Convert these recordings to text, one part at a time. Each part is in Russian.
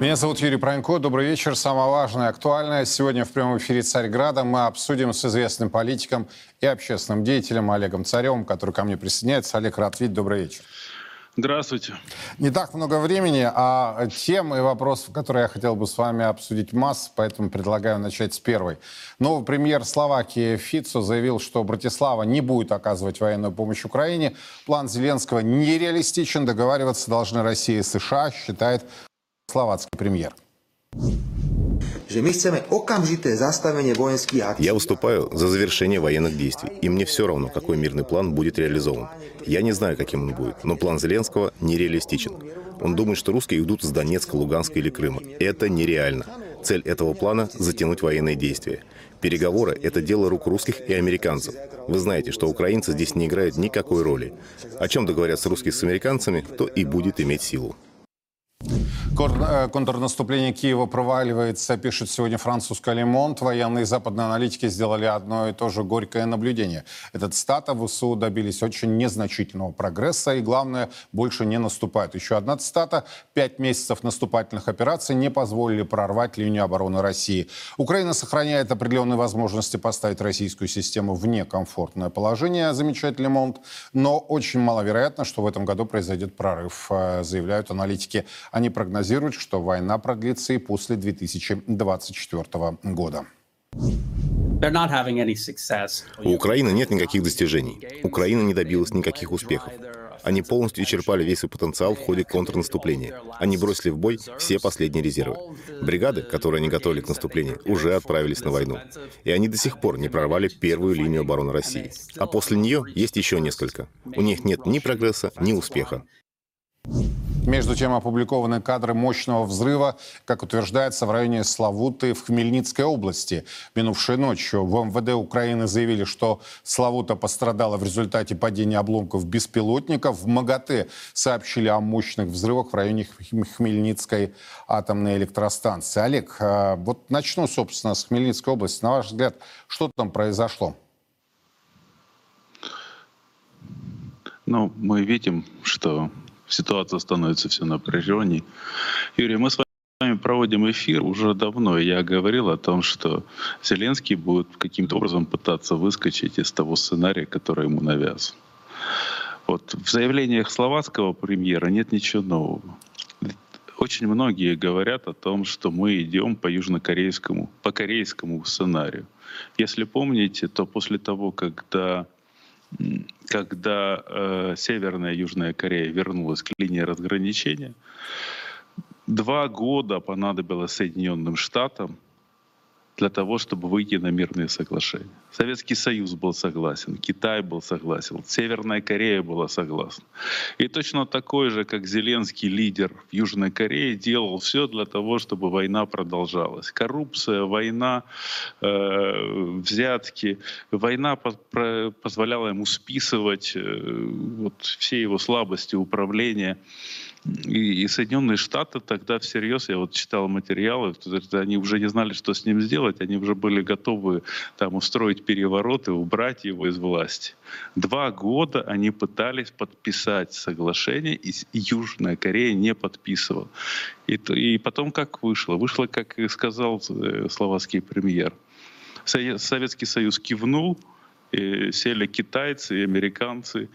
Меня зовут Юрий Пронько. Добрый вечер. Самое важное и актуальное. Сегодня в прямом эфире «Царьграда» мы обсудим с известным политиком и общественным деятелем Олегом Царевым, который ко мне присоединяется. Олег, рад видеть. Добрый вечер. Здравствуйте. Не так много времени, а тем и вопросов, которые я хотел бы с вами обсудить масс, поэтому предлагаю начать с первой. Новый премьер Словакии Фицо заявил, что Братислава не будет оказывать военную помощь Украине. План Зеленского нереалистичен, договариваться должны Россия и США, считает словацкий премьер. Я выступаю за завершение военных действий, и мне все равно, какой мирный план будет реализован. Я не знаю, каким он будет, но план Зеленского нереалистичен. Он думает, что русские идут с Донецка, Луганска или Крыма. Это нереально. Цель этого плана – затянуть военные действия. Переговоры – это дело рук русских и американцев. Вы знаете, что украинцы здесь не играют никакой роли. О чем договорятся русские с американцами, то и будет иметь силу. Э, контрнаступление Киева проваливается, пишет сегодня французская Лемонт. Военные западные аналитики сделали одно и то же горькое наблюдение. Этот стата ВСУ добились очень незначительного прогресса и, главное, больше не наступают. Еще одна цитата. Пять месяцев наступательных операций не позволили прорвать линию обороны России. Украина сохраняет определенные возможности поставить российскую систему в некомфортное положение, замечает Лемонт. Но очень маловероятно, что в этом году произойдет прорыв, э, заявляют аналитики. Они прогнозируют прогнозируют, что война продлится и после 2024 года. У Украины нет никаких достижений. Украина не добилась никаких успехов. Они полностью исчерпали весь свой потенциал в ходе контрнаступления. Они бросили в бой все последние резервы. Бригады, которые они готовили к наступлению, уже отправились на войну. И они до сих пор не прорвали первую линию обороны России. А после нее есть еще несколько. У них нет ни прогресса, ни успеха. Между тем опубликованы кадры мощного взрыва, как утверждается, в районе Славуты в Хмельницкой области. Минувшей ночью в МВД Украины заявили, что Славута пострадала в результате падения обломков беспилотников. В МАГАТЭ сообщили о мощных взрывах в районе Хмельницкой атомной электростанции. Олег, а, вот начну, собственно, с Хмельницкой области. На ваш взгляд, что там произошло? Ну, мы видим, что ситуация становится все напряженней. Юрий, мы с вами проводим эфир уже давно. Я говорил о том, что Зеленский будет каким-то образом пытаться выскочить из того сценария, который ему навязан. Вот в заявлениях словацкого премьера нет ничего нового. Очень многие говорят о том, что мы идем по южнокорейскому, по корейскому сценарию. Если помните, то после того, когда когда э, Северная и Южная Корея вернулась к линии разграничения, два года понадобилось Соединенным Штатам для того, чтобы выйти на мирные соглашения. Советский Союз был согласен, Китай был согласен, Северная Корея была согласна. И точно такой же, как Зеленский лидер в Южной Корее, делал все для того, чтобы война продолжалась. Коррупция, война, э, взятки. Война по про позволяла ему списывать э, вот, все его слабости управления. И, и Соединенные Штаты тогда всерьез, я вот читал материалы, они уже не знали, что с ним сделать, они уже были готовы там устроить переворот и убрать его из власти. Два года они пытались подписать соглашение, и Южная Корея не подписывала. И, и потом как вышло? Вышло, как сказал э, словацкий премьер. Советский Союз кивнул, сели китайцы и американцы,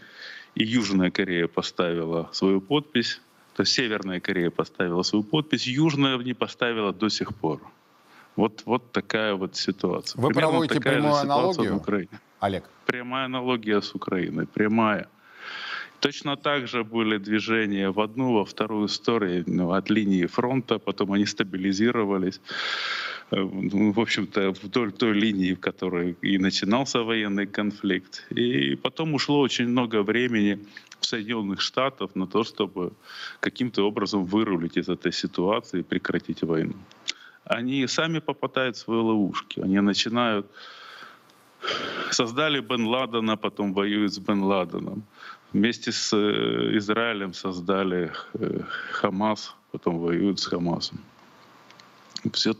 и Южная Корея поставила свою подпись, то есть Северная Корея поставила свою подпись, Южная не поставила до сих пор. Вот, вот такая вот ситуация. Вы Примерно проводите прямую аналогию, Олег? Прямая аналогия с Украиной, прямая. Точно так же были движения в одну, во вторую сторону ну, от линии фронта, потом они стабилизировались. Э, ну, в общем-то, вдоль той линии, в которой и начинался военный конфликт. И потом ушло очень много времени Соединенных Штатов на то, чтобы каким-то образом вырулить из этой ситуации и прекратить войну. Они сами попадают в свои ловушки. Они начинают... Создали Бен Ладена, потом воюют с Бен Ладеном. Вместе с э, Израилем создали э, Хамас, потом воюют с Хамасом.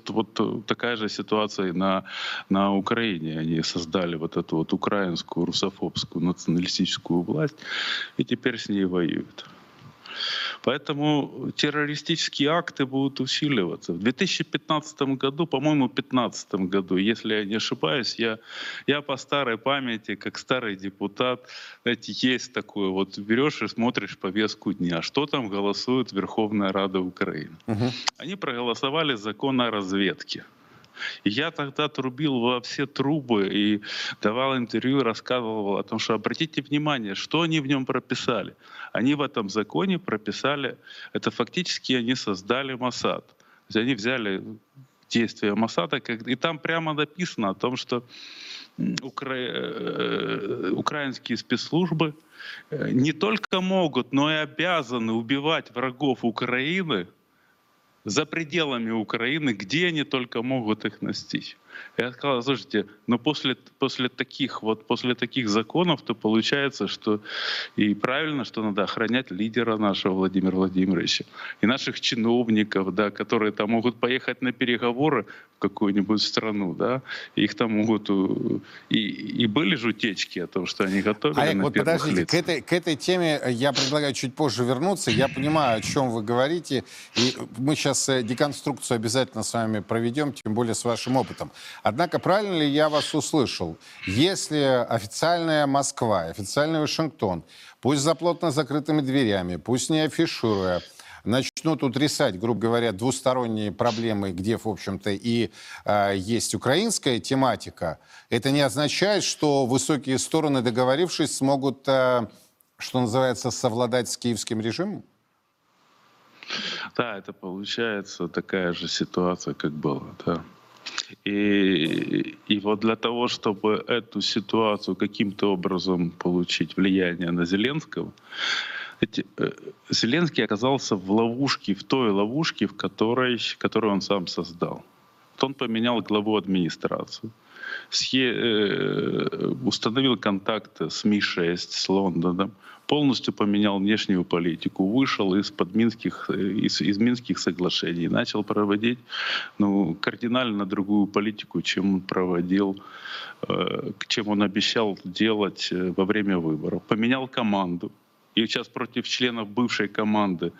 Вот э, такая же ситуация на, на Украине. Они создали вот эту вот украинскую русофобскую националистическую власть и теперь с ней воюют. Поэтому террористические акты будут усиливаться. В 2015 году, по-моему, в 2015 году, если я не ошибаюсь, я, я по старой памяти, как старый депутат, знаете, есть такое, вот берешь и смотришь повестку дня, что там голосует Верховная Рада Украины. Угу. Они проголосовали закон о разведке. Я тогда трубил во все трубы и давал интервью, рассказывал о том, что обратите внимание, что они в нем прописали. Они в этом законе прописали, это фактически они создали Масад. То есть они взяли действия Масада, и там прямо написано о том, что укра... Э, украинские спецслужбы э, не только могут, но и обязаны убивать врагов Украины за пределами Украины, где они только могут их настичь. Я сказал, слушайте, но после, после таких вот, после таких законов, то получается, что и правильно, что надо охранять лидера нашего Владимира Владимировича и наших чиновников, да, которые там могут поехать на переговоры в какую-нибудь страну, да, их там могут и, и были же утечки о том, что они готовили Олег, на вот подождите, лиц. к этой, к этой теме я предлагаю чуть позже вернуться. Я понимаю, о чем вы говорите, и мы сейчас э, деконструкцию обязательно с вами проведем, тем более с вашим опытом. Однако, правильно ли я вас услышал? Если официальная Москва, официальный Вашингтон, пусть за плотно закрытыми дверями, пусть не афишируя, начнут утрясать, грубо говоря, двусторонние проблемы, где, в общем-то, и э, есть украинская тематика, это не означает, что высокие стороны, договорившись, смогут, э, что называется, совладать с киевским режимом? Да, это получается такая же ситуация, как была, да. И, и вот для того, чтобы эту ситуацию каким-то образом получить влияние на Зеленского, эти, э, Зеленский оказался в ловушке, в той ловушке, в которой, которую он сам создал. Вот он поменял главу администрации, схе, э, установил контакты с Ми-6, с Лондоном, полностью поменял внешнюю политику, вышел из-под Минских, из, из Минских соглашений, начал проводить ну, кардинально другую политику, чем он проводил, э, чем он обещал делать э, во время выборов. Поменял команду. И сейчас против членов бывшей команды,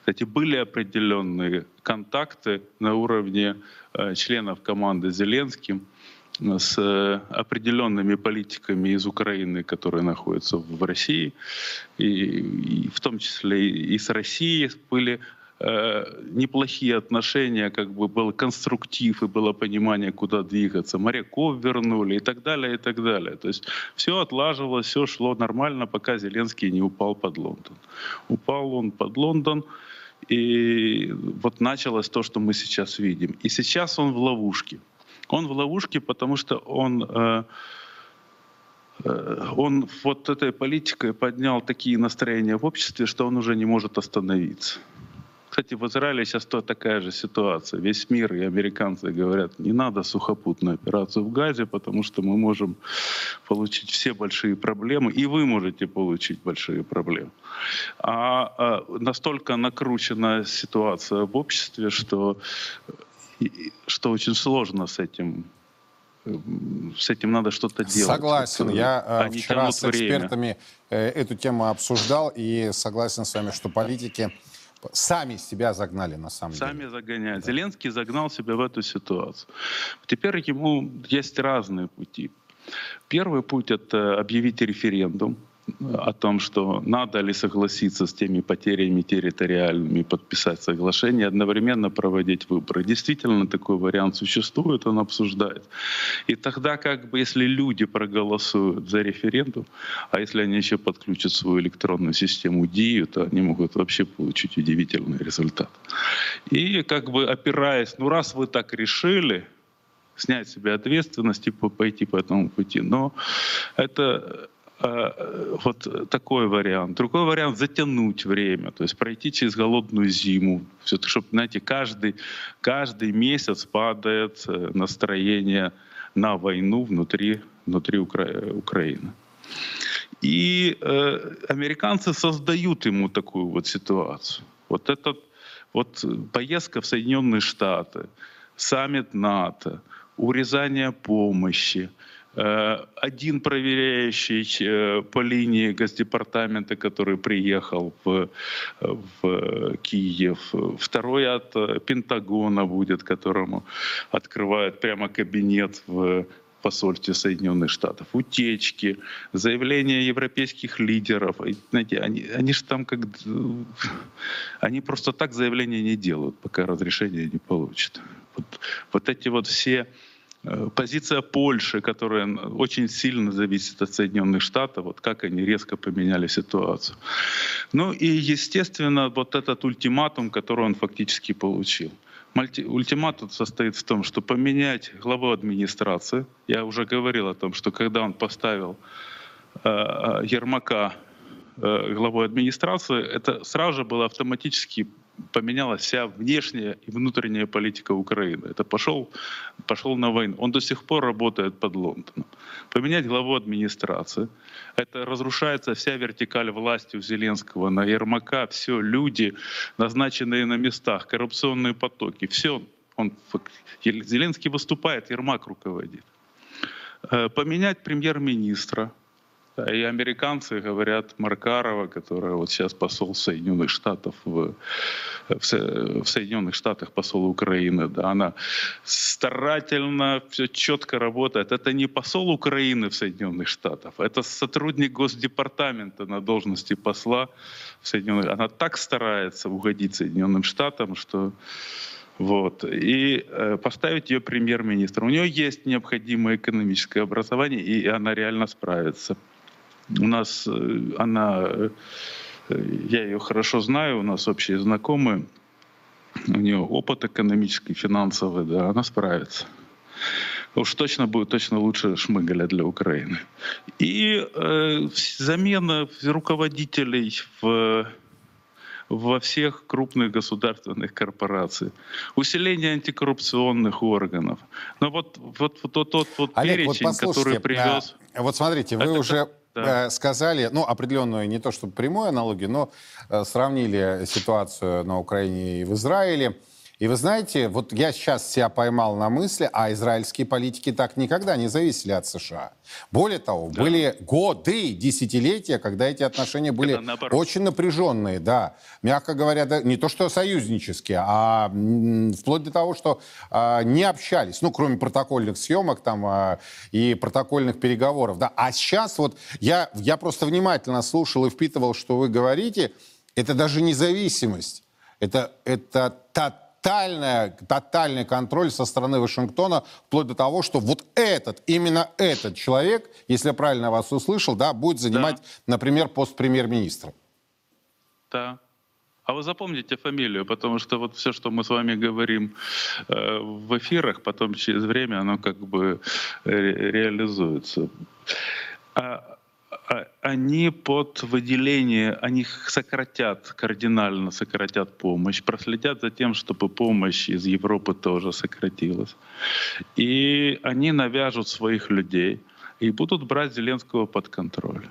кстати, были определенные контакты на уровне э, членов команды Зеленским с э, определенными политиками из Украины, которые находятся в России, и, и в том числе и с Россией были э, неплохие отношения, как бы был конструктив и было понимание, куда двигаться. Моряков вернули и так далее, и так далее. То есть все отлаживалось, все шло нормально, пока Зеленский не упал под Лондон. Упал он под Лондон, и вот началось то, что мы сейчас видим. И сейчас он в ловушке. Он в ловушке, потому что он, э, э, он вот этой политикой поднял такие настроения в обществе, что он уже не может остановиться. Кстати, в Израиле сейчас то такая же ситуация. Весь мир и американцы говорят, не надо сухопутную операцию в Газе, потому что мы можем получить все большие проблемы, и вы можете получить большие проблемы. А, а настолько накручена ситуация в обществе, что что очень сложно с этим с этим надо что-то делать. Согласен. Я э, Они вчера с экспертами время. эту тему обсуждал и согласен с вами, что политики сами себя загнали на самом сами деле. Сами загоняют. Да. Зеленский загнал себя в эту ситуацию. Теперь ему есть разные пути. Первый путь — это объявить референдум о том, что надо ли согласиться с теми потерями территориальными, подписать соглашение, одновременно проводить выборы. Действительно, такой вариант существует, он обсуждает. И тогда, как бы, если люди проголосуют за референдум, а если они еще подключат свою электронную систему ДИЮ, то они могут вообще получить удивительный результат. И как бы опираясь, ну раз вы так решили, снять себе ответственность и пойти по этому пути. Но это вот такой вариант. Другой вариант — затянуть время, то есть пройти через голодную зиму. Все, чтобы, знаете, каждый, каждый месяц падает э, настроение на войну внутри, внутри Укра... Украины. И э, американцы создают ему такую вот ситуацию. Вот этот вот поездка в Соединенные Штаты, саммит НАТО, урезание помощи, Э, один проверяющий э, по линии Госдепартамента, который приехал в, в Киев. Второй от Пентагона будет, которому открывают прямо кабинет в посольстве Соединенных Штатов, утечки, заявления европейских лидеров. Знаете, они, они же там как... Они просто так заявления не делают, пока разрешение не получат. Вот, вот эти вот все Э, позиция Польши, которая очень сильно зависит от Соединенных Штатов, вот как они резко поменяли ситуацию. Ну и, естественно, вот этот ультиматум, который он фактически получил. Ультиматум состоит в том, что поменять главу администрации. Я уже говорил о том, что когда он поставил э, э Ермака э, главой администрации, это сразу же было автоматически поменялась вся внешняя и внутренняя политика Украины. Это пошел, пошел на войну. Он до сих пор работает под Лондоном. Поменять главу администрации. Это разрушается вся вертикаль власти у Зеленского на Ермака. Все, люди, назначенные на местах, коррупционные потоки. Все, он, Зеленский выступает, Ермак руководит. Э, поменять премьер-министра, и американцы говорят Маркарова, которая вот сейчас посол Соединенных Штатов в, в, в Соединенных Штатах, посол Украины, да, она старательно все четко работает. Это не посол Украины в Соединенных Штатах, это сотрудник Госдепартамента на должности посла в Соединенных Она так старается угодить Соединенным Штатам, что вот. И э, поставить ее премьер-министром. У нее есть необходимое экономическое образование, и она реально справится. У нас э, она, э, я ее хорошо знаю, у нас общие знакомые, у нее опыт экономический, финансовый, да, она справится. Уж точно будет точно лучше Шмыгаля для Украины. И э, замена руководителей в во всех крупных государственных корпорациях, усиление антикоррупционных органов. Но вот, вот, вот тот, тот вот Олег, перечень, вот который привез... А, вот смотрите, вы уже да. Э, сказали, ну, определенную, не то чтобы прямую аналогию, но э, сравнили ситуацию на Украине и в Израиле. И вы знаете, вот я сейчас себя поймал на мысли, а израильские политики так никогда не зависели от США. Более того, да. были годы, десятилетия, когда эти отношения были очень напряженные, да. Мягко говоря, да, не то что союзнические, а вплоть до того, что а, не общались, ну, кроме протокольных съемок там а, и протокольных переговоров, да. А сейчас вот я, я просто внимательно слушал и впитывал, что вы говорите, это даже независимость. Это, это та тотальная, тотальный контроль со стороны Вашингтона, вплоть до того, что вот этот, именно этот человек, если я правильно вас услышал, да, будет занимать, да. например, пост премьер-министра. Да. А вы запомните фамилию, потому что вот все, что мы с вами говорим э, в эфирах, потом через время оно как бы ре реализуется. А а, они под выделение, они сократят, кардинально сократят помощь, проследят за тем, чтобы помощь из Европы тоже сократилась. И они навяжут своих людей и будут брать Зеленского под контроль.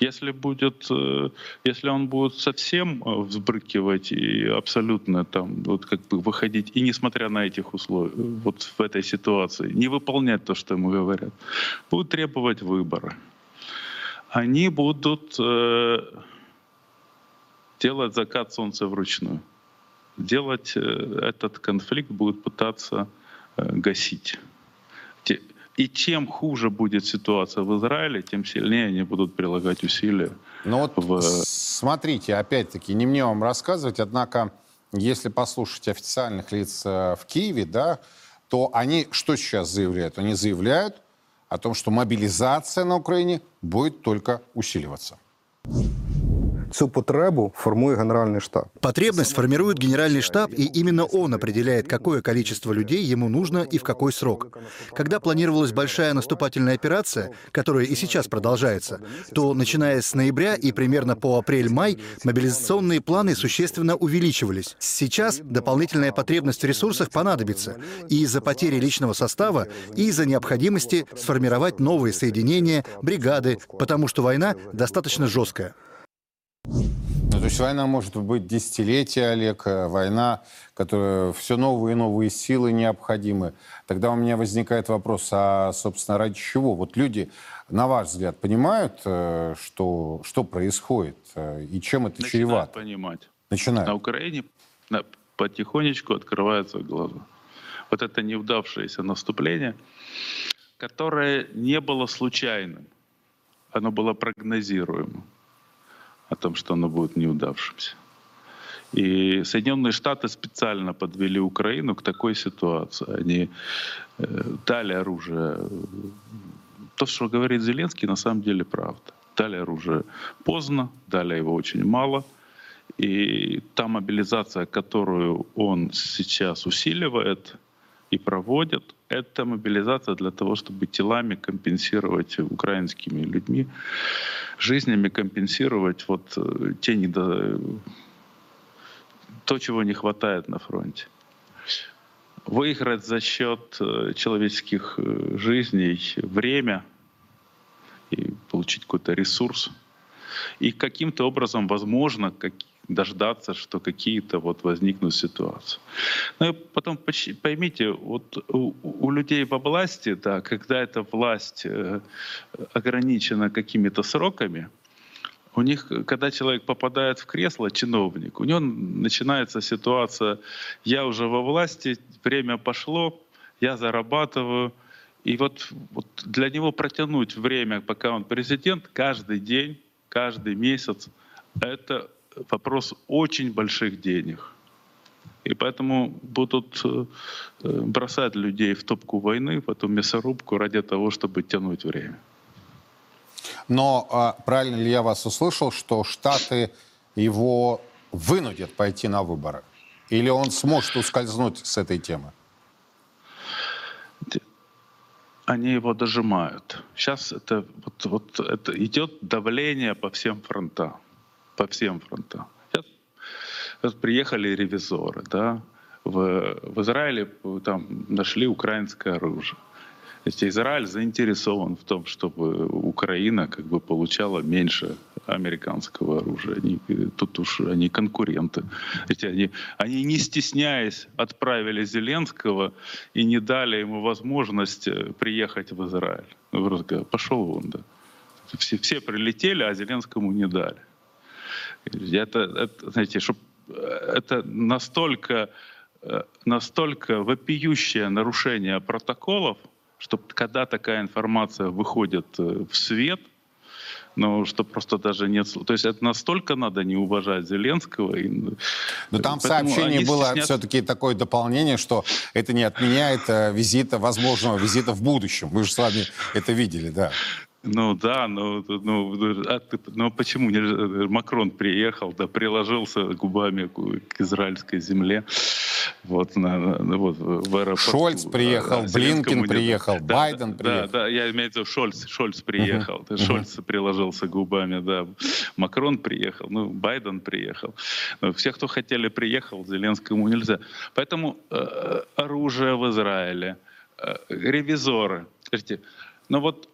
Если, будет, э, если он будет совсем э, взбрыкивать и абсолютно там вот как бы выходить, и несмотря на этих условия, вот в этой ситуации, не выполнять то, что ему говорят, будут требовать выбора они будут э, делать закат солнца вручную. Делать э, этот конфликт будут пытаться э, гасить. И чем хуже будет ситуация в Израиле, тем сильнее они будут прилагать усилия. Ну вот в... смотрите, опять-таки, не мне вам рассказывать, однако, если послушать официальных лиц э, в Киеве, да, то они что сейчас заявляют? Они заявляют, о том, что мобилизация на Украине будет только усиливаться. Цю потребу формує Генеральный штаб. Потребность формирует Генеральный штаб, и именно он определяет, какое количество людей ему нужно и в какой срок. Когда планировалась большая наступательная операция, которая и сейчас продолжается, то, начиная с ноября и примерно по апрель-май, мобилизационные планы существенно увеличивались. Сейчас дополнительная потребность в ресурсах понадобится и из-за потери личного состава, и из-за необходимости сформировать новые соединения, бригады, потому что война достаточно жесткая. Ну, то есть война может быть десятилетия, Олег, э, война, которая все новые и новые силы необходимы. Тогда у меня возникает вопрос, а, собственно, ради чего? Вот люди, на ваш взгляд, понимают, э, что, что происходит э, и чем это Начинают чревато? понимать. Начинают. На Украине потихонечку открываются глаза. Вот это неудавшееся наступление, которое не было случайным, оно было прогнозируемым о том, что оно будет неудавшимся. И Соединенные Штаты специально подвели Украину к такой ситуации. Они э, дали оружие. То, что говорит Зеленский, на самом деле правда. Дали оружие поздно, дали его очень мало. И та мобилизация, которую он сейчас усиливает и проводит, это мобилизация для того, чтобы телами компенсировать украинскими людьми, жизнями компенсировать вот э, те недо... то, чего не хватает на фронте. Выиграть за счет э, человеческих э, жизней время и получить какой-то ресурс. И каким-то образом, возможно, как, дождаться, что какие-то вот возникнут ситуации. Ну и потом поймите, вот у, у людей во власти, да, когда эта власть э, ограничена какими-то сроками, у них, когда человек попадает в кресло, чиновник, у него начинается ситуация, я уже во власти, время пошло, я зарабатываю, и вот, вот для него протянуть время, пока он президент, каждый день, каждый месяц, это вопрос очень больших денег. И поэтому будут э, э, бросать людей в топку войны, в эту мясорубку ради того, чтобы тянуть время. Но а, правильно ли я вас услышал, что Штаты его вынудят пойти на выборы? Или он сможет ускользнуть с этой темы? Они его дожимают. Сейчас это, вот, вот это идет давление по всем фронтам. По всем фронтам. Сейчас, вот приехали ревизоры, да, в, в Израиле там нашли украинское оружие. То есть Израиль заинтересован в том, чтобы Украина как бы получала меньше американского оружия. Они, тут уж они конкуренты. Эти они, они не стесняясь отправили Зеленского и не дали ему возможность э, приехать в Израиль. Ну, говорят, пошел вон, да. Все, все прилетели, а Зеленскому не дали. Это, это знаете, чтоб, это настолько, э, настолько вопиющее нарушение протоколов, что когда такая информация выходит э, в свет, ну, что просто даже нет... То есть это настолько надо не уважать Зеленского. И, Но там в сообщении было стесняются. все-таки такое дополнение, что это не отменяет э, визита, возможного визита в будущем. Мы же с вами это видели, да. Ну да, ну, ну, а ты- ну почему не- Макрон приехал, да, приложился губами к, к израильской земле, вот, на, на- вот в аэропорту. Шольц приехал, Да, не- приехал, Да, Байден да, приехал. Да, я имею в виду Шольц, Шольц приехал, Шольц приложился губами, да, Макрон приехал, ну, Байден приехал. Ну, Все, кто хотели, приехал, Зеленскому нельзя. Поэтому э, оружие в Израиле, э, ревизоры, скажите, ну вот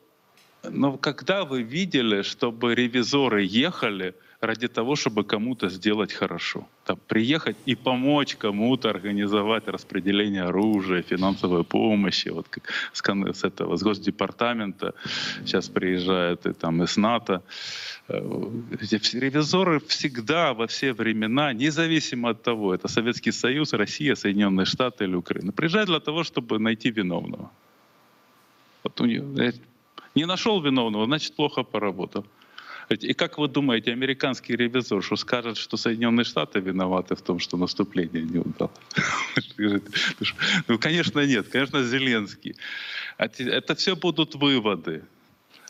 но когда вы видели, чтобы ревизоры ехали ради того, чтобы кому-то сделать хорошо? Там, приехать и помочь кому-то организовать распределение оружия, финансовой помощи. Вот как с, с этого, с Госдепартамента сейчас приезжают и там из НАТО. Э, Ревизоры всегда, во все времена, независимо от того, это Советский Союз, Россия, Соединенные Штаты или Украина, приезжают для того, чтобы найти виновного. Вот у них, не нашел виновного, значит, плохо поработал. И как вы думаете, американский ревизор, что скажет, что Соединенные Штаты виноваты в том, что наступление не удалось? Ну, конечно, нет. Конечно, Зеленский. А Это все будут выводы.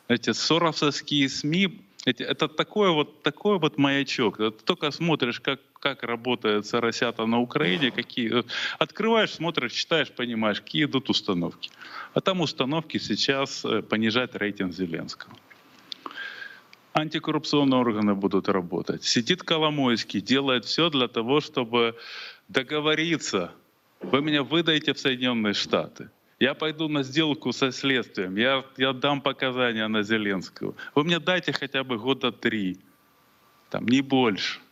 Эти соросовские СМИ, это такой вот, такой вот маячок. Ты только смотришь, как, как работает соросята на Украине, какие... Открываешь, смотришь, читаешь, понимаешь, какие идут установки. А там установки сейчас э, понижать рейтинг Зеленского. Антикоррупционные органы будут работать. Сидит Коломойский, делает все для того, чтобы договориться. Вы меня выдаете в Соединенные Штаты. Я пойду на сделку со следствием. Я, я дам показания на Зеленского. Вы мне дайте хотя бы года три. Там, не больше.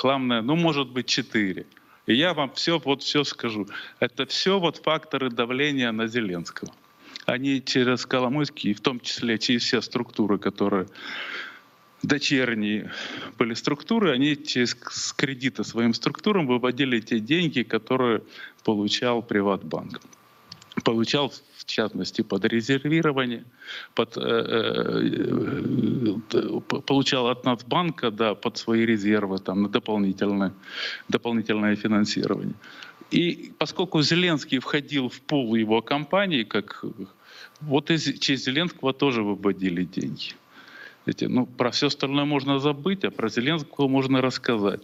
Главное, ну, может быть, четыре. И я вам все, вот все скажу. Это все вот факторы давления на Зеленского. Они через Коломойский, в том числе через все структуры, которые дочерние были структуры, они через с кредита своим структурам выводили те деньги, которые получал Приватбанк. Получал, в частности, под резервирование, под, э, э, э, получал от Нацбанка да, под свои резервы там, на дополнительное, дополнительное финансирование. И поскольку Зеленский входил в пул его компании, как вот из, через Зеленского тоже выводили деньги. Эти, ну, про все остальное можно забыть, а про Зеленского можно рассказать.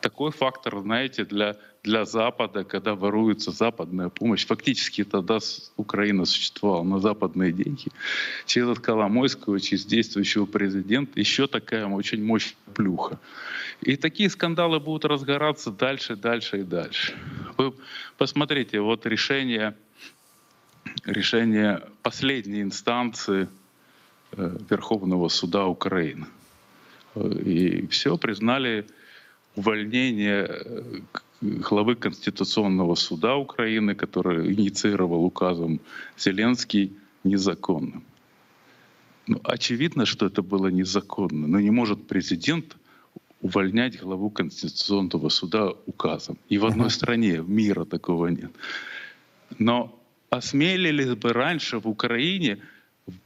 Такой фактор, знаете, для, для Запада, когда воруется западная помощь. Фактически тогда Украина существовала на западные деньги. Через Коломойского, через действующего президента еще такая очень мощная плюха. И такие скандалы будут разгораться дальше, дальше и дальше. Вы посмотрите, вот решение, решение последней инстанции э, Верховного суда Украины. И все признали увольнение э, главы Конституционного суда Украины, который инициировал указом Зеленский, незаконным. Ну, очевидно, что это было незаконно, но не может президент увольнять главу Конституционного суда указом. И в одной стране мира такого нет. Но осмелились бы раньше в Украине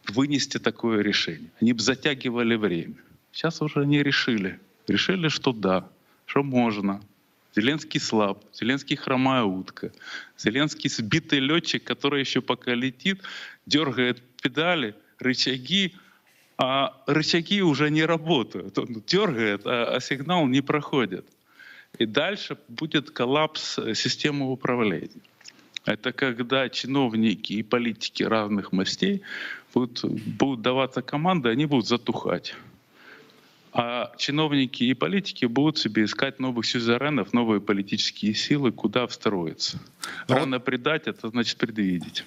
вынести такое решение. Они бы затягивали время. Сейчас уже не решили. Решили, что да, что можно. Зеленский слаб, Зеленский хромая утка, Зеленский сбитый летчик, который еще пока летит, дергает педали, рычаги, а рычаги уже не работают. Он дергает, а, а сигнал не проходит. И дальше будет коллапс э, системы управления. Это когда чиновники и политики разных мастей будут, будут даваться команды, они будут затухать а чиновники и политики будут себе искать новых сюзеренов, новые политические силы, куда встроиться. Но ну Рано вот... предать, это значит предвидеть.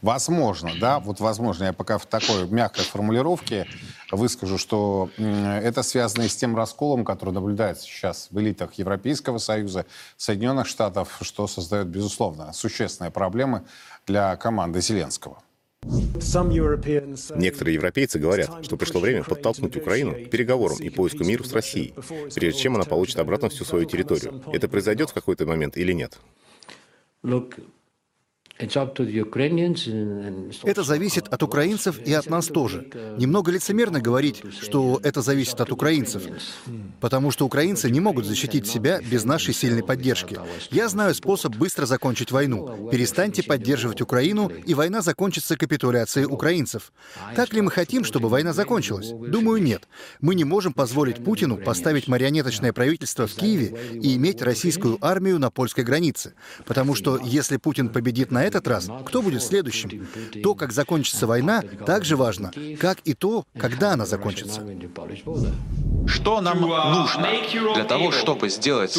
Возможно, да, вот возможно, я пока в такой мягкой формулировке выскажу, что это связано и с тем расколом, который наблюдается сейчас в элитах Европейского Союза, Соединенных Штатов, что создает, безусловно, существенные проблемы для команды Зеленского. Некоторые европейцы говорят, что пришло время подтолкнуть Украину к переговорам и поиску мира с Россией, прежде чем она получит обратно всю свою территорию. Это произойдет в какой-то момент или нет? Это зависит от украинцев и от нас тоже. Немного лицемерно говорить, что это зависит от украинцев, потому что украинцы не могут защитить себя без нашей сильной поддержки. Я знаю способ быстро закончить войну. Перестаньте поддерживать Украину, и война закончится капитуляцией украинцев. Так ли мы хотим, чтобы война закончилась? Думаю, нет. Мы не можем позволить Путину поставить марионеточное правительство в Киеве и иметь российскую армию на польской границе. Потому что если Путин победит на этот раз, кто будет следующим? То, как закончится война, также важно, как и то, когда она закончится. Что нам нужно для того, чтобы сделать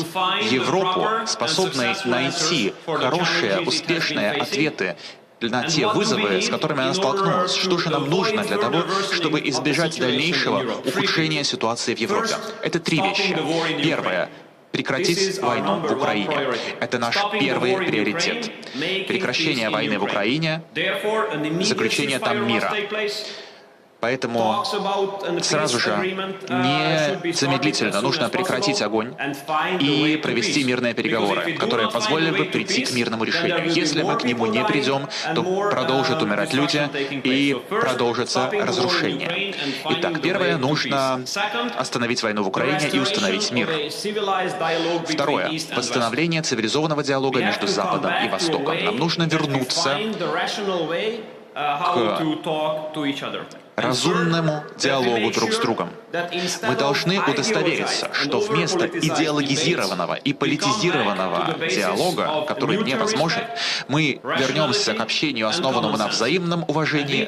Европу способной найти хорошие, успешные ответы на те вызовы, с которыми она столкнулась. Что же нам нужно для того, чтобы избежать дальнейшего ухудшения ситуации в Европе? Это три вещи. Первое прекратить войну в Украине. Это наш первый приоритет. Прекращение войны в Украине, заключение там мира. Поэтому сразу же, незамедлительно нужно прекратить огонь и провести мирные переговоры, которые позволили бы прийти к мирному решению. Если мы к нему не придем, то продолжат умирать люди и продолжится разрушение. Итак, первое, нужно остановить войну в Украине и установить мир. Второе, восстановление цивилизованного диалога между Западом и Востоком. Нам нужно вернуться к разумному диалогу друг с другом. Мы должны удостовериться, что вместо идеологизированного и политизированного диалога, который невозможен, мы вернемся к общению, основанному на взаимном уважении,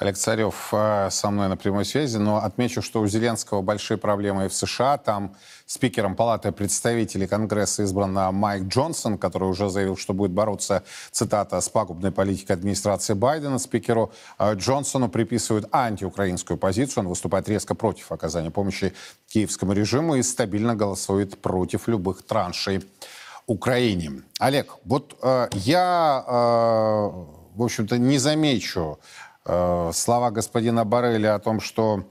Олег Царев э, со мной на прямой связи, но отмечу, что у Зеленского большие проблемы и в США. Там спикером Палаты представителей Конгресса избран Майк Джонсон, который уже заявил, что будет бороться, цитата, с пагубной политикой администрации Байдена. Спикеру э, Джонсону приписывают антиукраинскую позицию. Он выступает резко против оказания помощи киевскому режиму и стабильно голосует против любых траншей Украине. Олег, вот э, я, э, в общем-то, не замечу э, слова господина Барреля о том, что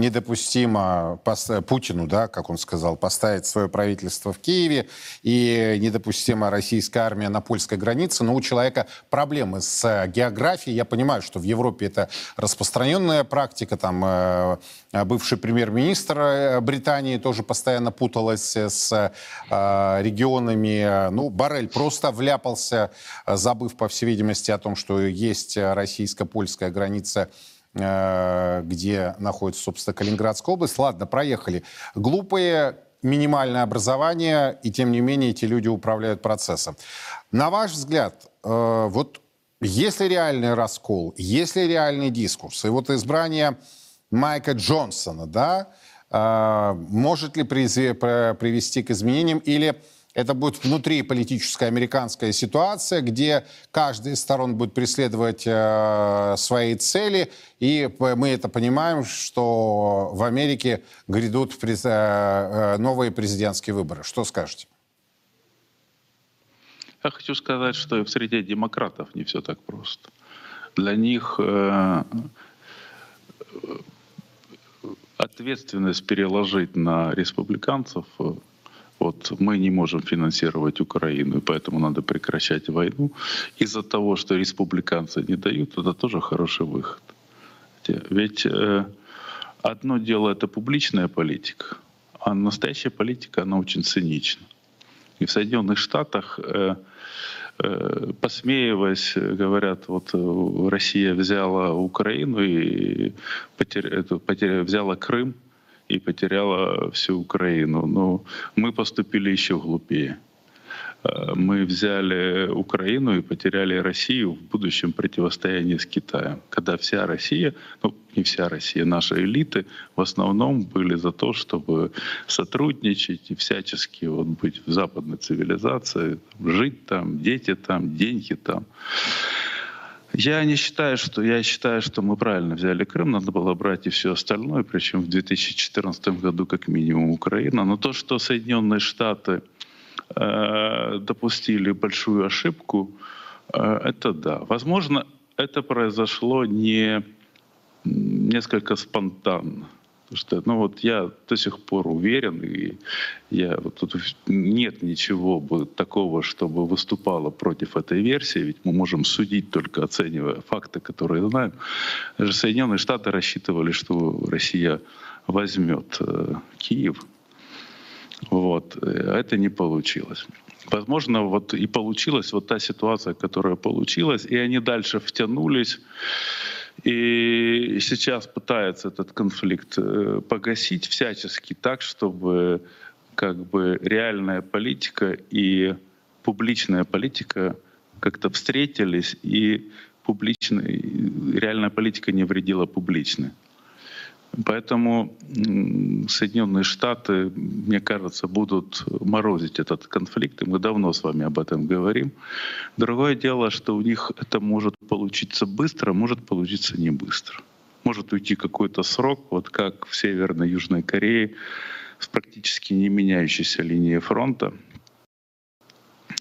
недопустимо Путину, да, как он сказал, поставить свое правительство в Киеве, и недопустима российская армия на польской границе. Но у человека проблемы с географией. Я понимаю, что в Европе это распространенная практика. Там э, бывший премьер-министр э, Британии тоже постоянно путалась с э, регионами. Ну, Барель просто вляпался, забыв, по всей видимости, о том, что есть российско-польская граница Э, где находится, собственно, Калининградская область. Ладно, проехали. Глупые, минимальное образование, и тем не менее эти люди управляют процессом. На ваш взгляд, э, вот если реальный раскол, если реальный дискурс, и вот избрание Майка Джонсона, да, э, может ли привести к изменениям или это будет внутри политическая американская ситуация, где каждая из сторон будет преследовать э, свои цели. И мы это понимаем, что в Америке грядут э, э, новые президентские выборы. Что скажете? Я хочу сказать, что и в среде демократов не все так просто. Для них э, ответственность переложить на республиканцев вот мы не можем финансировать Украину, поэтому надо прекращать войну. Из-за того, что республиканцы не дают, это тоже хороший выход. Ведь э, одно дело это публичная политика, а настоящая политика, она очень цинична. И в Соединенных Штатах, э, э, посмеиваясь, говорят, вот э, Россия взяла Украину и потеря, потеря, взяла Крым, и потеряла всю Украину. Но мы поступили еще глупее. Э, мы взяли Украину и потеряли Россию в будущем противостоянии с Китаем, когда вся Россия, ну не вся Россия, наши элиты в основном были за то, чтобы сотрудничать и всячески вот быть в западной цивилизации, жить там, дети там, деньги там. Я не считаю, что я считаю, что мы правильно взяли Крым, надо было брать и все остальное, причем в 2014 году как минимум Украина. Но то, что Соединенные Штаты э, допустили большую ошибку, э, это да. Возможно, это произошло не несколько спонтанно. Потому что, ну вот я до сих пор уверен, и я вот тут нет ничего бы такого, чтобы выступало против этой версии, ведь мы можем судить только оценивая факты, которые знаем. Даже Соединенные Штаты рассчитывали, что Россия возьмет э, Киев. Вот. А это не получилось. Возможно, вот и получилась вот та ситуация, которая получилась, и они дальше втянулись и сейчас пытается этот конфликт э, погасить всячески так, чтобы как бы реальная политика и публичная политика как-то встретились, и публичная, реальная политика не вредила публичной. Поэтому Соединенные Штаты, мне кажется, будут морозить этот конфликт, и мы давно с вами об этом говорим. Другое дело, что у них это может получиться быстро, может получиться не быстро. Может уйти какой-то срок, вот как в Северной Южной Корее, с практически не меняющейся линией фронта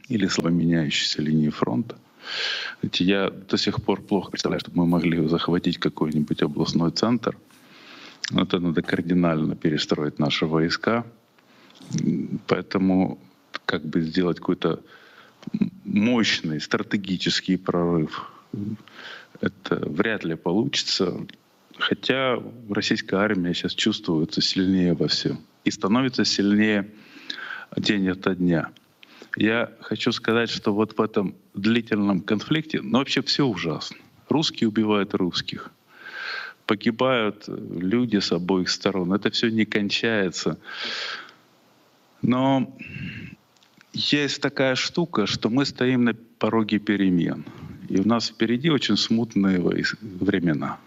или слабо меняющейся линией фронта. Я до сих пор плохо представляю, чтобы мы могли захватить какой-нибудь областной центр — это надо кардинально перестроить наши войска. Поэтому как бы сделать какой-то мощный стратегический прорыв, это вряд ли получится. Хотя российская армия сейчас чувствуется сильнее во всем и становится сильнее день ото дня. Я хочу сказать, что вот в этом длительном конфликте, ну вообще все ужасно. Русские убивают русских погибают люди с обоих сторон. Это все не кончается. Но есть такая штука, что мы стоим на пороге перемен. И у нас впереди очень смутные времена.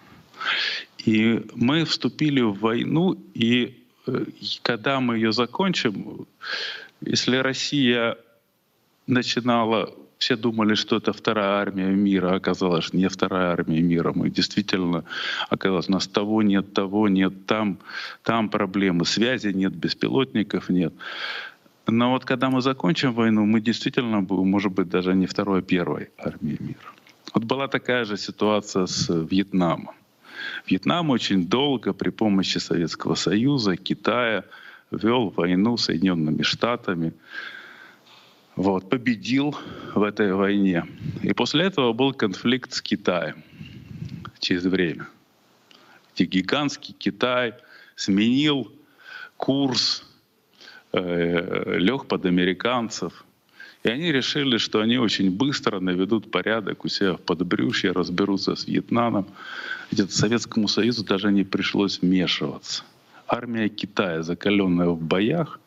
И мы вступили в войну, и э, когда мы ее закончим, если Россия начинала все думали, что это вторая армия мира, оказалось, что не вторая армия мира. Мы действительно, оказалось, у нас того нет, того нет, там, там проблемы, связи нет, беспилотников нет. Но вот когда мы закончим войну, мы действительно будем, может быть, даже не второй, а первой армией мира. Вот была такая же ситуация с Вьетнамом. Вьетнам очень долго при помощи Советского Союза, Китая вел войну с Соединенными Штатами вот, победил в этой войне. И после этого был конфликт с Китаем через время. Где гигантский Китай сменил курс, э, лег под американцев. И они решили, что они очень быстро наведут порядок у себя в подбрюшье, разберутся с Вьетнамом. Где-то Советскому Союзу даже не пришлось вмешиваться. Армия Китая, закаленная в боях,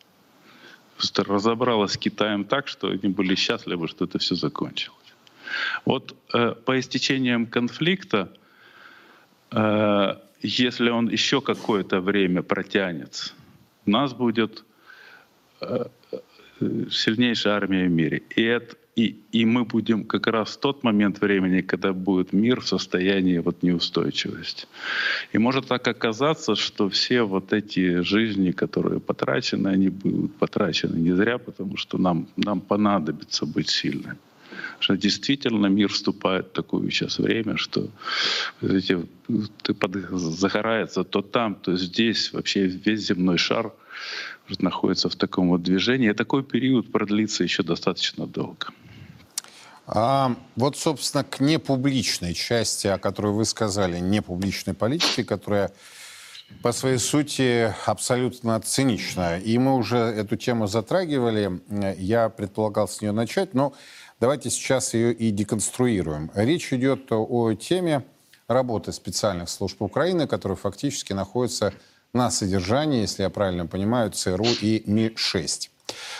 разобралась с Китаем так, что они были счастливы, что это все закончилось. Вот э, по истечениям конфликта, э, если он еще какое-то время протянется, у нас будет э, э сильнейшая армия в мире. И это, и, и мы будем как раз в тот момент времени, когда будет мир в состоянии вот неустойчивости. И может так оказаться, что все вот эти жизни, которые потрачены, они будут потрачены не зря, потому что нам, нам понадобится быть сильными. Что действительно мир вступает в такое сейчас время, что эти, ты под, загорается то там, то здесь, вообще весь земной шар находится в таком вот движении. И такой период продлится еще достаточно долго. А, вот, собственно, к непубличной части, о которой вы сказали, непубличной политики, которая по своей сути абсолютно циничная. И мы уже эту тему затрагивали. Я предполагал с нее начать, но давайте сейчас ее и деконструируем. Речь идет о теме работы специальных служб Украины, которые фактически находятся на содержании, если я правильно понимаю, ЦРУ и Ми-6.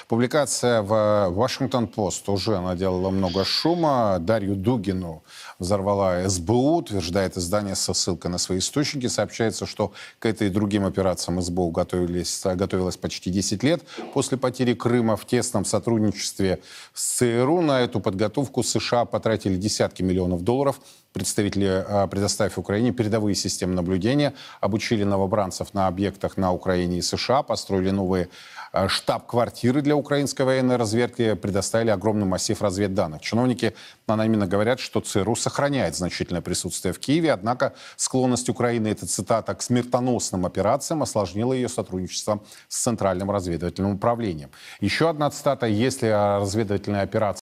Публикация в Вашингтон-Пост уже наделала много шума. Дарью Дугину взорвала СБУ, утверждает издание со ссылкой на свои источники. Сообщается, что к этой и другим операциям СБУ готовились, готовилась почти 10 лет после потери Крыма в тесном сотрудничестве с ЦРУ. На эту подготовку США потратили десятки миллионов долларов. Представители, а, предоставив Украине передовые системы наблюдения, обучили новобранцев на объектах на Украине и США, построили новые штаб-квартиры для украинской военной разведки, предоставили огромный массив разведданных. Чиновники именно говорят, что ЦРУ сохраняет значительное присутствие в Киеве, однако склонность Украины, это цитата, к смертоносным операциям осложнила ее сотрудничество с Центральным разведывательным управлением. Еще одна цитата, если разведывательная операция а,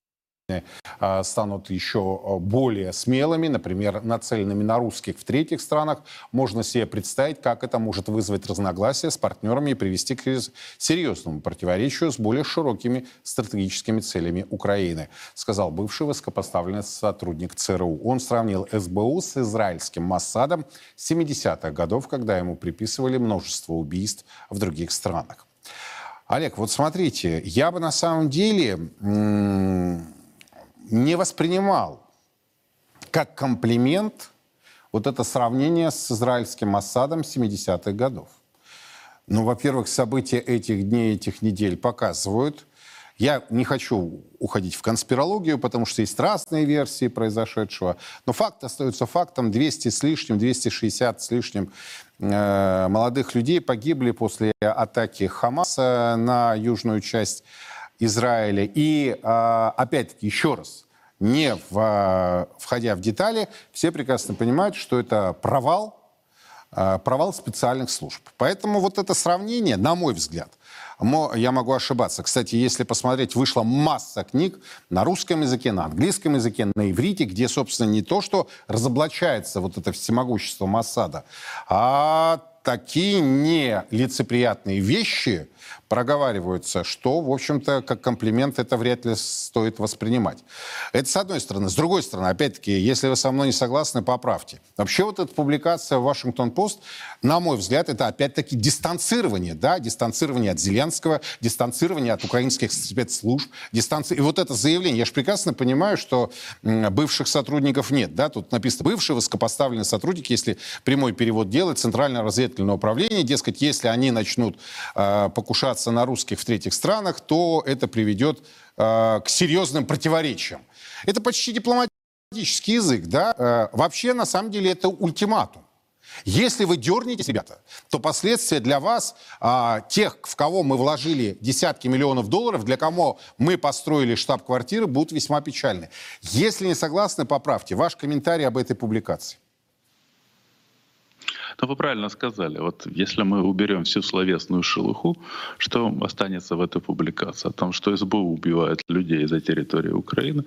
станут еще а, более смелыми, например, нацеленными на русских в третьих странах, можно себе представить, как это может вызвать разногласия с партнерами и привести к серьезному противоречию с более широкими стратегическими целями Украины, сказал бывший высокопоставленный сотрудник ЦРУ. Он сравнил СБУ с израильским Массадом 70-х годов, когда ему приписывали множество убийств в других странах. Олег, вот смотрите, я бы на самом деле не воспринимал как комплимент вот это сравнение с израильским осадом 70-х годов. Ну, во-первых, события этих дней, этих недель показывают. Я не хочу уходить в конспирологию, потому что есть разные версии произошедшего. Но факт остается фактом. 200 с лишним, 260 с лишним э, молодых людей погибли после атаки Хамаса на южную часть Израиля. И, а, опять-таки, еще раз, не в, а, входя в детали, все прекрасно понимают, что это провал, а, провал специальных служб. Поэтому вот это сравнение, на мой взгляд, я могу ошибаться. Кстати, если посмотреть, вышла масса книг на русском языке, на английском языке, на иврите, где, собственно, не то, что разоблачается вот это всемогущество Массада, а такие нелицеприятные вещи проговариваются, что, в общем-то, как комплимент это вряд ли стоит воспринимать. Это с одной стороны. С другой стороны, опять-таки, если вы со мной не согласны, поправьте. Вообще вот эта публикация в Вашингтон-Пост, на мой взгляд, это опять-таки дистанцирование, да, дистанцирование от Зеленского, дистанцирование от украинских спецслужб, дистанции. И вот это заявление, я же прекрасно понимаю, что бывших сотрудников нет, да, тут написано бывшие высокопоставленные сотрудники, если прямой перевод делать, Центральное разведывательное управление, дескать, если они начнут э, покушаться на русских в третьих странах, то это приведет э, к серьезным противоречиям. Это почти дипломатический язык, да. Э, вообще, на самом деле, это ультиматум. Если вы дернетесь, ребята, то последствия для вас, а, тех, в кого мы вложили десятки миллионов долларов, для кого мы построили штаб-квартиры, будут весьма печальны. Если не согласны, поправьте. Ваш комментарий об этой публикации. Но вы правильно сказали, вот если мы уберем всю словесную шелуху, что останется в этой публикации? О том, что СБУ убивает людей за территорию Украины,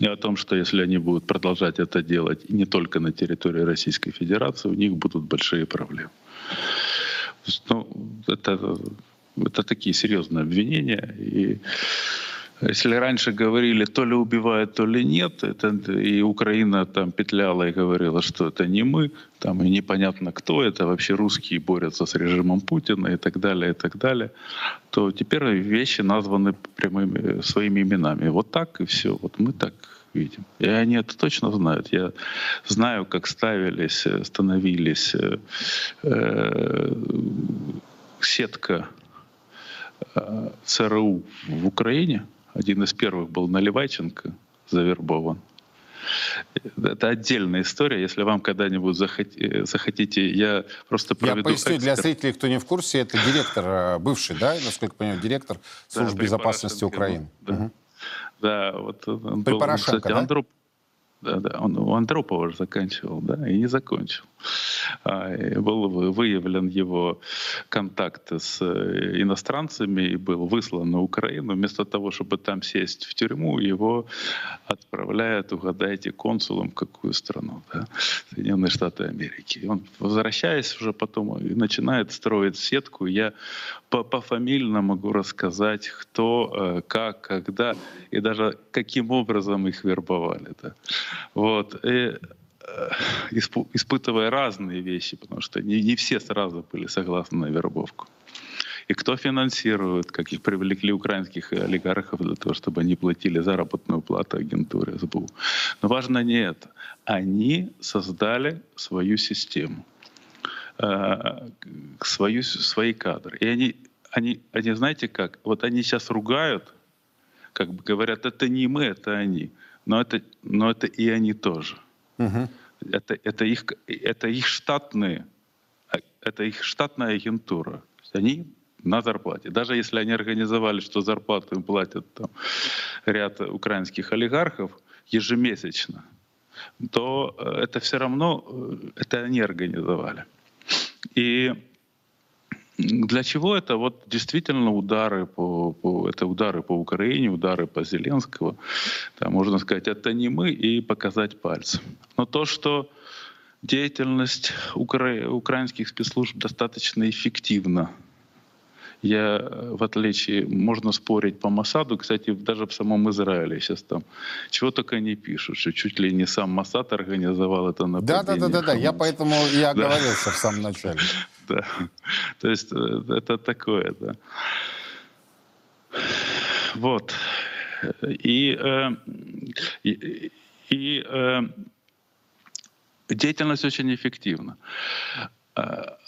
и о том, что если они будут продолжать это делать не только на территории Российской Федерации, у них будут большие проблемы. Ну, это, это такие серьезные обвинения. И если раньше говорили, то ли убивают, то ли нет, это, и Украина там петляла и говорила, что это не мы, там и непонятно кто это, вообще русские борются с режимом Путина и так далее, и так далее, то теперь вещи названы прямыми своими именами. Вот так и все. Вот мы так видим. И они это точно знают. Я знаю, как ставились, становились э, э, сетка э, ЦРУ в Украине — один из первых был Наливайченко, завербован. Это отдельная история. Если вам когда-нибудь захотите, я просто проведу... Я поясню эксперт. для зрителей, кто не в курсе, это директор, э, бывший, да, насколько понимаю, директор службы да, безопасности Украины. Да. Угу. да, вот он При был, Порошенко, кстати, да? Андроп, да, да. Он у Андропова же заканчивал, да, и не закончил. А, был выявлен его контакт с э, иностранцами и был выслан на Украину. Вместо того, чтобы там сесть в тюрьму, его отправляют, угадайте, консулом в какую страну, да, Соединенные Штаты Америки. И он, возвращаясь уже потом, начинает строить сетку. Я по пофамильно могу рассказать, кто, э, как, когда и даже каким образом их вербовали. Да. Вот. И э, испытывая разные вещи, потому что не, не все сразу были согласны на вербовку. И кто финансирует, как их привлекли украинских олигархов для того, чтобы они платили заработную плату агентуре СБУ. Но важно не это. Они создали свою систему, э, свою, свои кадры. И они, они, они, знаете как, вот они сейчас ругают, как бы говорят, это не мы, это они но это, но это и они тоже. Угу. Это, это, их, это их штатные, а, это их штатная агентура. Они на зарплате. Даже если они организовали, что зарплату им платят там, ряд украинских олигархов ежемесячно, то э, это все равно, э, это они организовали. И для чего это? Вот действительно удары по, по это удары по Украине, удары по Зеленскому. Там можно сказать, это не мы и показать пальцем. Но то, что деятельность укра... украинских спецслужб достаточно эффективна. Я, в отличие, можно спорить по Масаду, кстати, даже в самом Израиле сейчас там чего только не пишут, что чуть ли не сам Масад организовал это нападение. Да, да, да, да, да. я поэтому и оговорился в самом начале. Да. То есть э, это такое, да. Вот. И, э, и, и э, деятельность очень эффективна.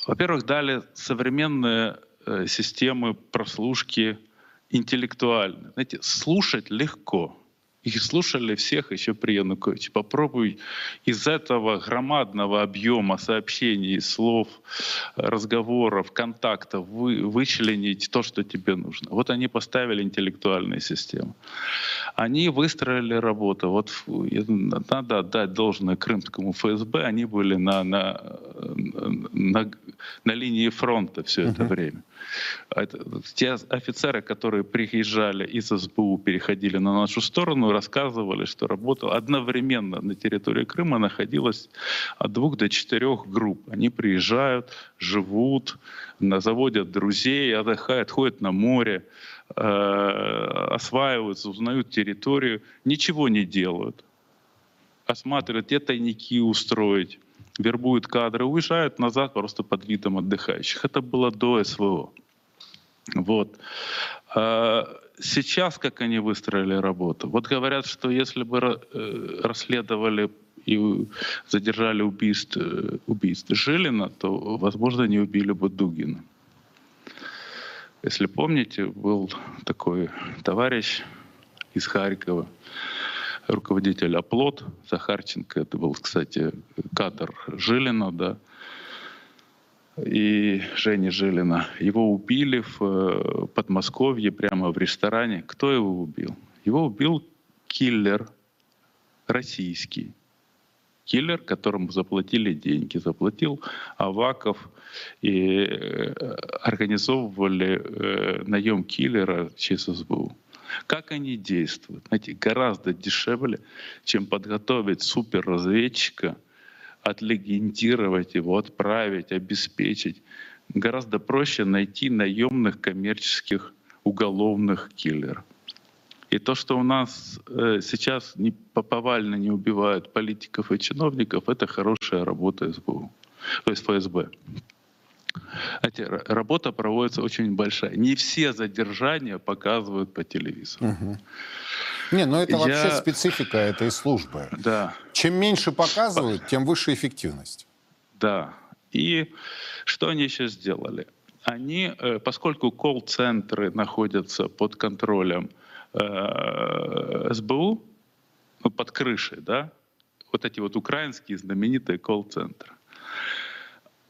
Во-первых, дали современные системы прослушки интеллектуальные. Знаете, слушать легко. Их слушали всех еще при Януковиче. Попробуй из этого громадного объема сообщений, слов, разговоров, контактов вы, вычленить то, что тебе нужно. Вот они поставили интеллектуальные системы. Они выстроили работу. Вот надо отдать должное крымскому ФСБ. Они были на, на, на на линии фронта все это время. Это, те офицеры, которые приезжали из СБУ, переходили на нашу сторону, рассказывали, что работал одновременно на территории Крыма находилось от двух до четырех групп. Они приезжают, живут, заводят друзей, отдыхают, ходят на море, осваиваются, узнают территорию, ничего не делают. Осматривают, где тайники устроить, вербуют кадры, уезжают назад просто под видом отдыхающих. Это было до СВО. Вот. А сейчас как они выстроили работу? Вот говорят, что если бы э, расследовали и задержали убийств, э, убийств Жилина, то, возможно, не убили бы Дугина. Если помните, был такой товарищ из Харькова, руководитель оплот Захарченко, это был, кстати, кадр Жилина, да, и Жени Жилина. Его убили в э, Подмосковье прямо в ресторане. Кто его убил? Его убил киллер российский. Киллер, которому заплатили деньги. Заплатил Аваков и э, организовывали э, наем киллера через СБУ. Как они действуют? Знаете, гораздо дешевле, чем подготовить суперразведчика — отлегендировать его, отправить, обеспечить. Гораздо проще найти наемных коммерческих уголовных киллеров. И то, что у нас э, сейчас не, повально не убивают политиков и чиновников, это хорошая работа СБУ, то есть ФСБ. Знаете, работа проводится очень большая. Не все задержания показывают по телевизору. Угу. Не, ну это Я... вообще специфика этой службы. Да. Чем меньше показывают, тем выше эффективность. Да. И что они еще сделали? Они, э, поскольку колл-центры находятся под контролем э, СБУ, ну, под крышей, да, вот эти вот украинские знаменитые колл-центры,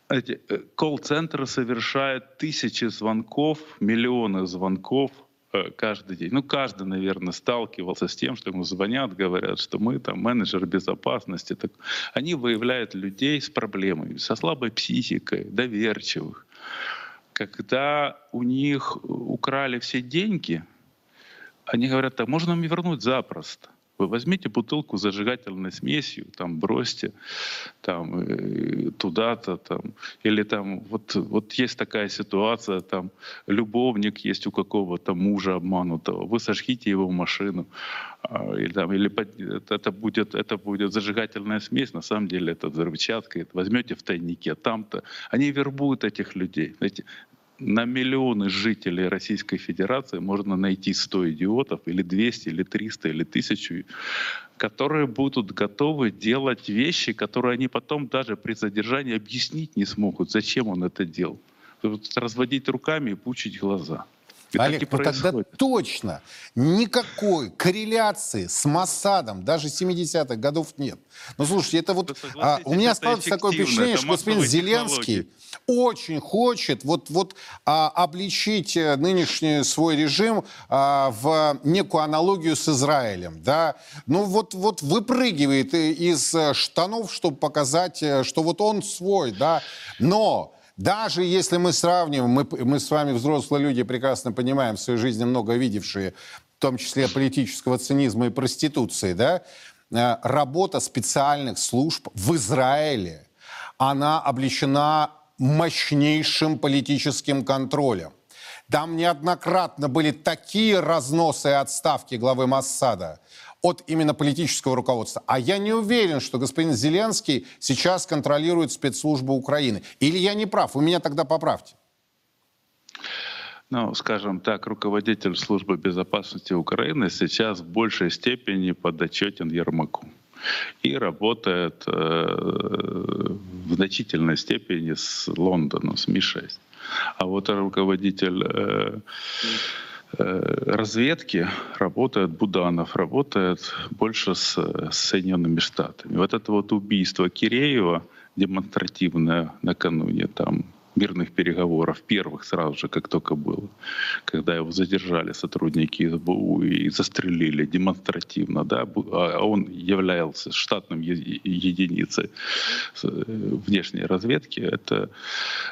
эти э, колл-центры совершают тысячи звонков, миллионы звонков Э, каждый день. Ну, каждый, наверное, сталкивался с тем, что ему звонят, говорят, что мы там менеджер безопасности. Так, они выявляют людей с проблемами, со слабой психикой, доверчивых. Когда у них украли все деньги, они говорят, так можно мне вернуть запросто. Вы возьмите бутылку с зажигательной смесью, там бросьте там, э, туда-то, там, или там вот, вот есть такая ситуация, там любовник есть у какого-то мужа обманутого, вы сожгите его в машину, а, или, там, или это, будет, это будет зажигательная смесь, на самом деле это взрывчатка, возьмете в тайнике, там-то. Они вербуют этих людей. Знаете, на миллионы жителей Российской Федерации можно найти 100 идиотов, или 200, или 300, или 1000, которые будут готовы делать вещи, которые они потом даже при задержании объяснить не смогут, зачем он это делал. Разводить руками и пучить глаза. И Олег, ну тогда точно никакой корреляции с Массадом даже 70-х годов нет. Ну, слушайте, это вот... А, у меня осталось такое впечатление, что господин Зеленский очень хочет вот, вот а, обличить э, нынешний свой режим а, в некую аналогию с Израилем. Да? Ну, вот, вот выпрыгивает из э, штанов, чтобы показать, э, что вот он свой, да. Но даже если мы сравниваем, мы, мы с вами взрослые люди прекрасно понимаем, в своей жизни много видевшие, в том числе политического цинизма и проституции, да, э, работа специальных служб в Израиле, она облечена мощнейшим политическим контролем. Там неоднократно были такие разносы и отставки главы Массада от именно политического руководства. А я не уверен, что господин Зеленский сейчас контролирует спецслужбы Украины. Или я не прав? Вы меня тогда поправьте. Ну, скажем так, руководитель службы безопасности Украины сейчас в большей степени подотчетен Ермаку и работает э, в значительной степени с Лондоном, с Ми-6. А вот руководитель э, разведки работает Буданов, работает больше с, с Соединенными Штатами. Вот это вот убийство Киреева демонстративное накануне там мирных переговоров, первых сразу же, как только было, когда его задержали сотрудники СБУ и застрелили демонстративно, да, а он являлся штатным единицей э, внешней разведки, это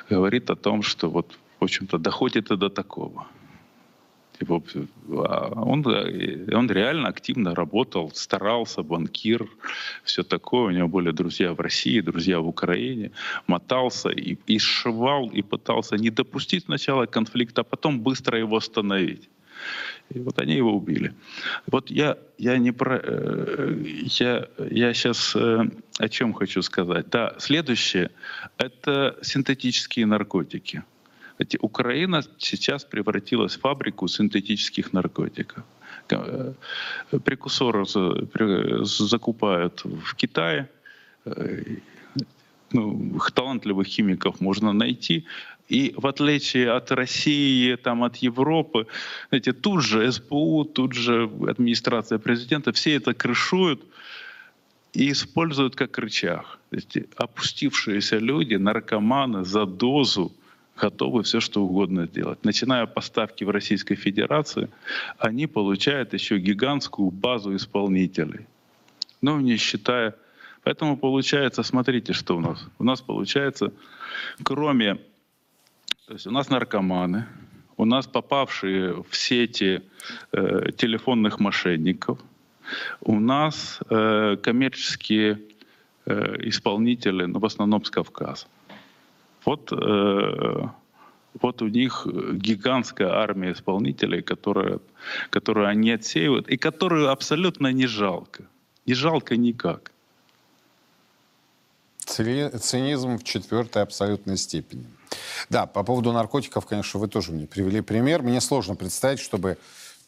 говорит о том, что вот, в общем-то, доходит и до такого. Типа, а он, он реально активно работал, старался, банкир, все такое. У него были друзья в России, друзья в Украине. Мотался и, и сшивал, и пытался не допустить сначала конфликта, а потом быстро его остановить. И вот они его убили. Вот я, я не про... Э, я, я сейчас э, о чем хочу сказать. Да, следующее — это синтетические наркотики. Украина сейчас превратилась в фабрику синтетических наркотиков. Э, прекурсоры закупают в Китае. Э, ну, талантливых химиков можно найти. И в отличие от России, там, от Европы, знаете, тут же СБУ, тут же администрация президента, все это крышуют и используют как рычаг. Эти опустившиеся люди, наркоманы за дозу готовы все что угодно сделать. Начиная поставки в Российской Федерации, они получают еще гигантскую базу исполнителей. Ну, не считая... Поэтому получается, смотрите, что у нас. У нас получается, кроме... То есть у нас наркоманы, у нас попавшие в сети э, телефонных мошенников, у нас э, коммерческие э, исполнители, ну, в основном с Кавказа. Вот, э, вот у них гигантская армия исполнителей, которая, которую они отсеивают, и которую абсолютно не жалко. Не жалко никак. Цинизм в четвертой абсолютной степени. Да, по поводу наркотиков, конечно, вы тоже мне привели пример. Мне сложно представить, чтобы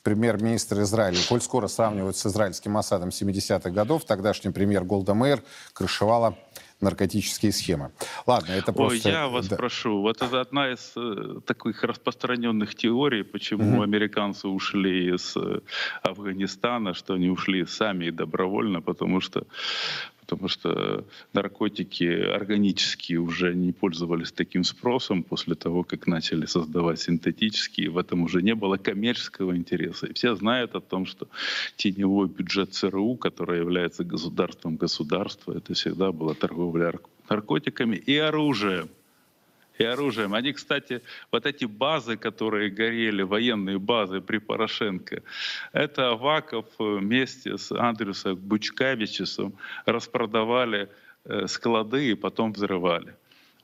премьер-министр Израиля, коль скоро сравнивают с израильским Асадом 70-х годов, тогдашний премьер Голда Мейер крышевала наркотические схемы. Ладно, это просто... Ой, я вас да. прошу, вот это одна из э, таких распространенных теорий, почему угу. американцы ушли из э, Афганистана, что они ушли сами и добровольно, потому что потому что наркотики органические уже не пользовались таким спросом после того, как начали создавать синтетические. В этом уже не было коммерческого интереса. И все знают о том, что теневой бюджет ЦРУ, который является государством государства, это всегда была торговля наркотиками и оружием и оружием. Они, кстати, вот эти базы, которые горели, военные базы при Порошенко, это Аваков вместе с Андрюсом Бучкавичесом распродавали э, склады и потом взрывали.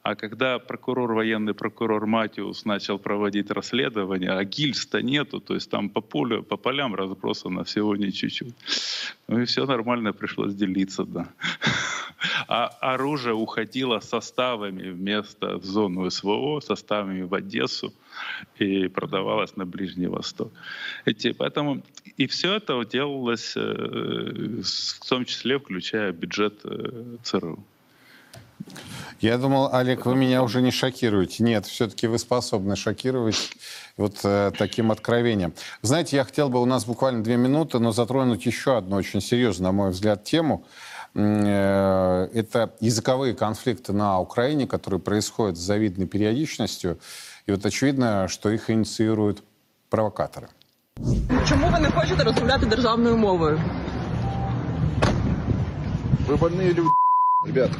А когда прокурор, военный прокурор Матиус начал проводить расследование, а гильз-то нету, то есть там по полю, по полям разбросано всего не чуть-чуть. Ну и все нормально, пришлось делиться, да. А оружие уходило составами вместо в зону СВО, составами в Одессу и продавалось на Ближний Восток. Эти, поэтому и все это делалось, э, в том числе включая бюджет э, ЦРУ. Я думал, Олег, вы меня уже не шокируете. Нет, все-таки вы способны шокировать вот э, таким откровением. Знаете, я хотел бы, у нас буквально две минуты, но затронуть еще одну очень серьезную, на мой взгляд, тему. Э, это языковые конфликты на Украине, которые происходят с завидной периодичностью. И вот очевидно, что их инициируют провокаторы. Чому ви не хочете розмовляти державною мовою? Ви больні люди, ребят.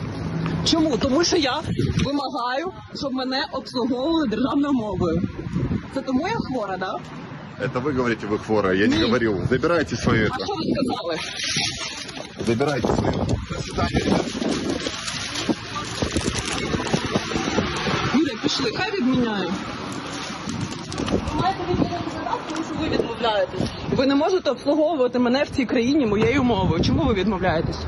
Чому? Тому що я вимагаю, щоб мене обслуговували державною мовою. Це тому я хвора? Да? Это вы говорите, вы хвора, я не говорил. Забирайте свое А що ви сказали? Забирайте свое. До свидания. Юля, пішли, хай відміняю. Маєте відмінити задатку, тому що ви відмовляєтесь. Ви не можете обслуговувати мене в цій країні моєю мовою. Чому ви відмовляєтесь?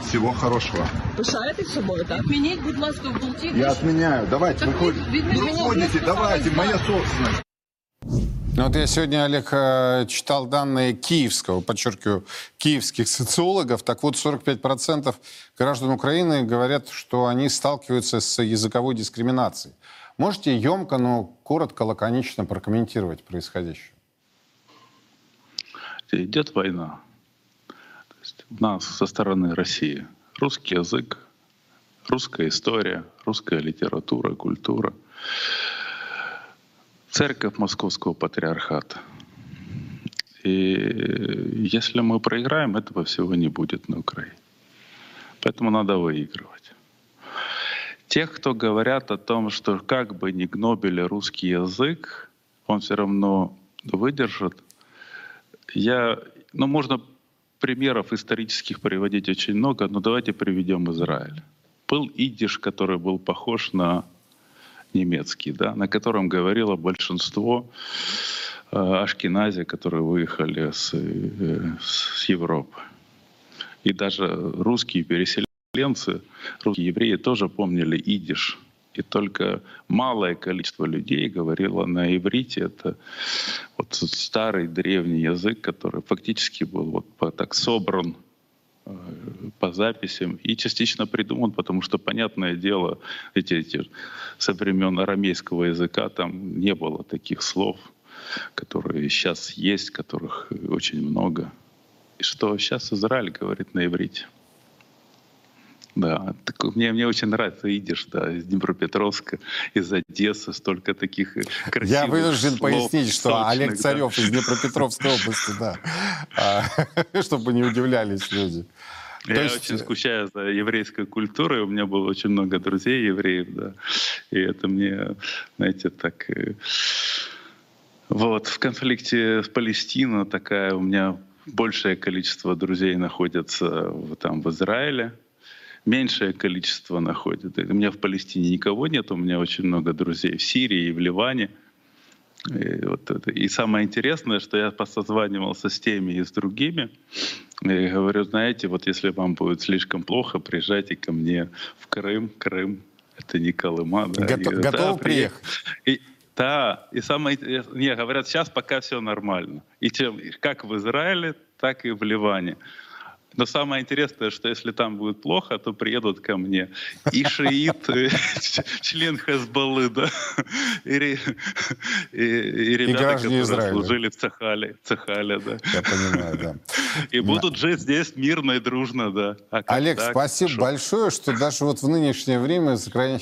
Всего хорошего. Пишаєтесь собою, так? Відмініть, будь ласка, в болті. Я отменяю. Давайте, Так выходите. вы- вы меня Выходите, не давайте, сказали, моя да. собственность. Ну, вот я сегодня, Олег, э, читал данные киевского, подчеркиваю, киевских социологов. Так вот, 45% граждан Украины говорят, что они сталкиваются с языковой дискриминацией. Можете емко, но коротко, лаконично прокомментировать происходящее? Идет война. То есть у нас со стороны России русский язык, русская история, русская литература, культура, церковь Московского патриархата. И если мы проиграем, этого всего не будет на Украине. Поэтому надо выигрывать. Тех, кто говорят о том, что как бы ни гнобили русский язык, он все равно выдержит. Я, ну, можно примеров исторических приводить очень много, но давайте приведем Израиль. Был идиш, который был похож на немецкий, да, на котором говорило большинство э, ашкенази, которые выехали с, э, с Европы. И даже русские переселенцы, русские евреи тоже помнили идиш. И только малое количество людей говорило на иврите. Это вот старый древний язык, который фактически был вот так собран по записям и частично придуман, потому что, понятное дело, эти, эти со времен арамейского языка там не было таких слов, которые сейчас есть, которых очень много. И что сейчас Израиль говорит на иврите. Да, так мне, мне очень нравится идиш, да, из Днепропетровска, из Одессы, столько таких э, красивых Я вынужден слов, пояснить, что сочных, Олег да. Царев из Днепропетровской области, да. А, Чтобы не удивлялись люди. Я есть- э, очень скучаю за еврейской культурой. У меня было очень много друзей евреев, да. И это мне, знаете, так... э, Вот, в конфликте с Палестиной такая у меня большее количество друзей находятся в- там в Израиле, меньшее количество находят. У меня в Палестине никого нет, у меня очень много друзей в Сирии и в Ливане. И, вот это. и самое интересное, что я посозванивался с теми и с другими, и говорю, знаете, вот если вам будет слишком плохо, приезжайте ко мне в Крым. Крым — это не Колыма. Да. Гото- Они говорят, готовы «Да, приехали». приехать? И, да, и самое интересное, не, говорят, сейчас пока все нормально. И чем, как в Израиле, так и в Ливане. Но самое интересное, что если там будет плохо, то приедут ко мне и шиит, и член Хезбаллы, да, и, ре- и, и ребята, граждане которые Израиля. служили в Цехале, Цехале, да. Я понимаю, да. И будут жить здесь мирно и дружно, да. А Олег, так? спасибо Шо? большое, что даже вот в нынешнее время, крайне